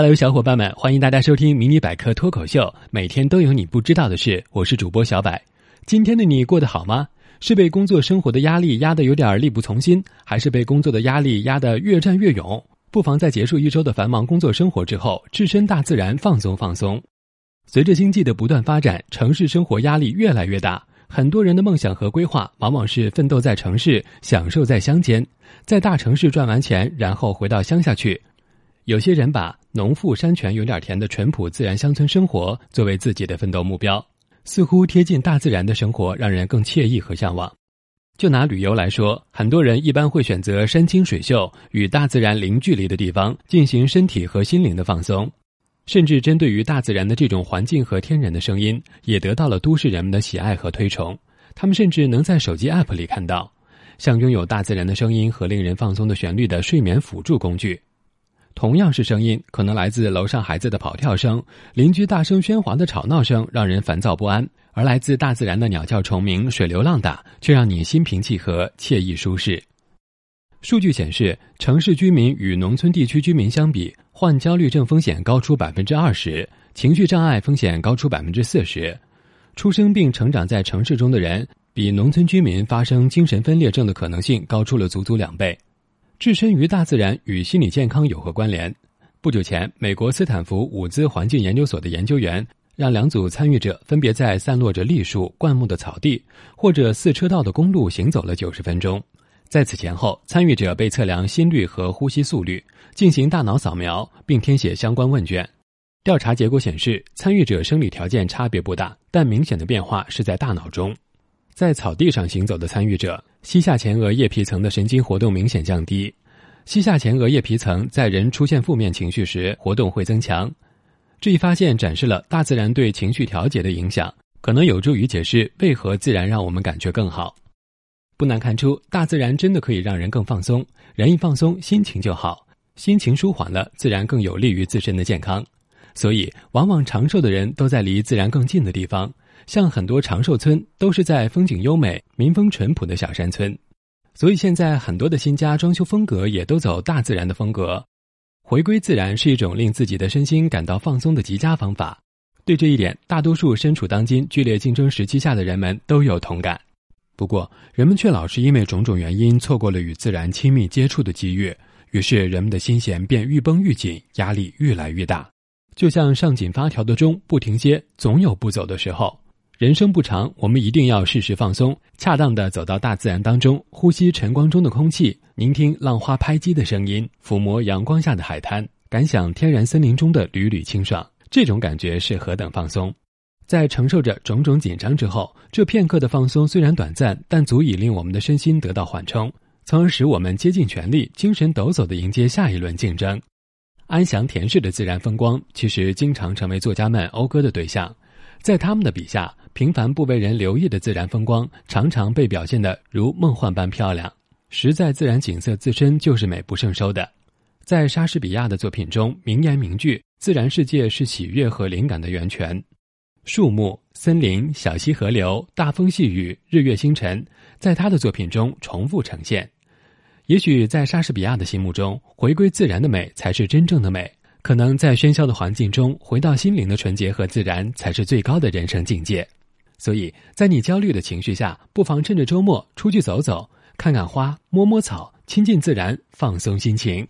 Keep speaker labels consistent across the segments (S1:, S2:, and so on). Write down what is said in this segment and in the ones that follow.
S1: Hello，小伙伴们，欢迎大家收听《迷你百科脱口秀》，每天都有你不知道的事。我是主播小柏。今天的你过得好吗？是被工作生活的压力压得有点力不从心，还是被工作的压力压得越战越勇？不妨在结束一周的繁忙工作生活之后，置身大自然，放松放松。随着经济的不断发展，城市生活压力越来越大，很多人的梦想和规划往往是奋斗在城市，享受在乡间，在大城市赚完钱，然后回到乡下去。有些人把农富山泉有点甜的淳朴自然乡村生活作为自己的奋斗目标，似乎贴近大自然的生活让人更惬意和向往。就拿旅游来说，很多人一般会选择山清水秀、与大自然零距离的地方进行身体和心灵的放松，甚至针对于大自然的这种环境和天然的声音，也得到了都市人们的喜爱和推崇。他们甚至能在手机 App 里看到，像拥有大自然的声音和令人放松的旋律的睡眠辅助工具。同样是声音，可能来自楼上孩子的跑跳声，邻居大声喧哗的吵闹声让人烦躁不安；而来自大自然的鸟叫虫鸣、水流浪打，却让你心平气和、惬意舒适。数据显示，城市居民与农村地区居民相比，患焦虑症风险高出百分之二十，情绪障碍风险高出百分之四十。出生并成长在城市中的人，比农村居民发生精神分裂症的可能性高出了足足两倍。置身于大自然与心理健康有何关联？不久前，美国斯坦福伍兹环境研究所的研究员让两组参与者分别在散落着栗树、灌木的草地或者四车道的公路行走了九十分钟。在此前后，参与者被测量心率和呼吸速率，进行大脑扫描，并填写相关问卷。调查结果显示，参与者生理条件差别不大，但明显的变化是在大脑中。在草地上行走的参与者，膝下前额叶皮层的神经活动明显降低。膝下前额叶皮层在人出现负面情绪时活动会增强。这一发现展示了大自然对情绪调节的影响，可能有助于解释为何自然让我们感觉更好。不难看出，大自然真的可以让人更放松。人一放松，心情就好，心情舒缓了，自然更有利于自身的健康。所以，往往长寿的人都在离自然更近的地方。像很多长寿村都是在风景优美、民风淳朴的小山村，所以现在很多的新家装修风格也都走大自然的风格。回归自然是一种令自己的身心感到放松的极佳方法。对这一点，大多数身处当今剧烈竞争时期下的人们都有同感。不过，人们却老是因为种种原因错过了与自然亲密接触的机遇，于是人们的心弦便愈绷愈紧，压力越来越大。就像上紧发条的钟不停歇，总有不走的时候。人生不长，我们一定要适时放松，恰当的走到大自然当中，呼吸晨光中的空气，聆听浪花拍击的声音，抚摸阳光下的海滩，感想天然森林中的缕缕清爽。这种感觉是何等放松！在承受着种种紧张之后，这片刻的放松虽然短暂，但足以令我们的身心得到缓冲，从而使我们竭尽全力、精神抖擞地迎接下一轮竞争。安详恬适的自然风光，其实经常成为作家们讴歌的对象，在他们的笔下。平凡不为人留意的自然风光，常常被表现得如梦幻般漂亮。实在自然景色自身就是美不胜收的。在莎士比亚的作品中，名言名句“自然世界是喜悦和灵感的源泉”，树木、森林、小溪、河流、大风细雨、日月星辰，在他的作品中重复呈现。也许在莎士比亚的心目中，回归自然的美才是真正的美。可能在喧嚣的环境中，回到心灵的纯洁和自然，才是最高的人生境界。所以在你焦虑的情绪下，不妨趁着周末出去走走，看看花，摸摸草，亲近自然，放松心情。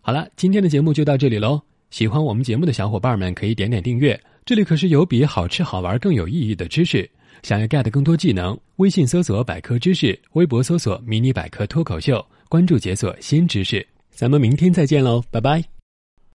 S1: 好了，今天的节目就到这里喽。喜欢我们节目的小伙伴们可以点点订阅，这里可是有比好吃好玩更有意义的知识。想要 get 更多技能，微信搜索百科知识，微博搜索迷你百科脱口秀，关注解锁新知识。咱们明天再见喽，拜拜。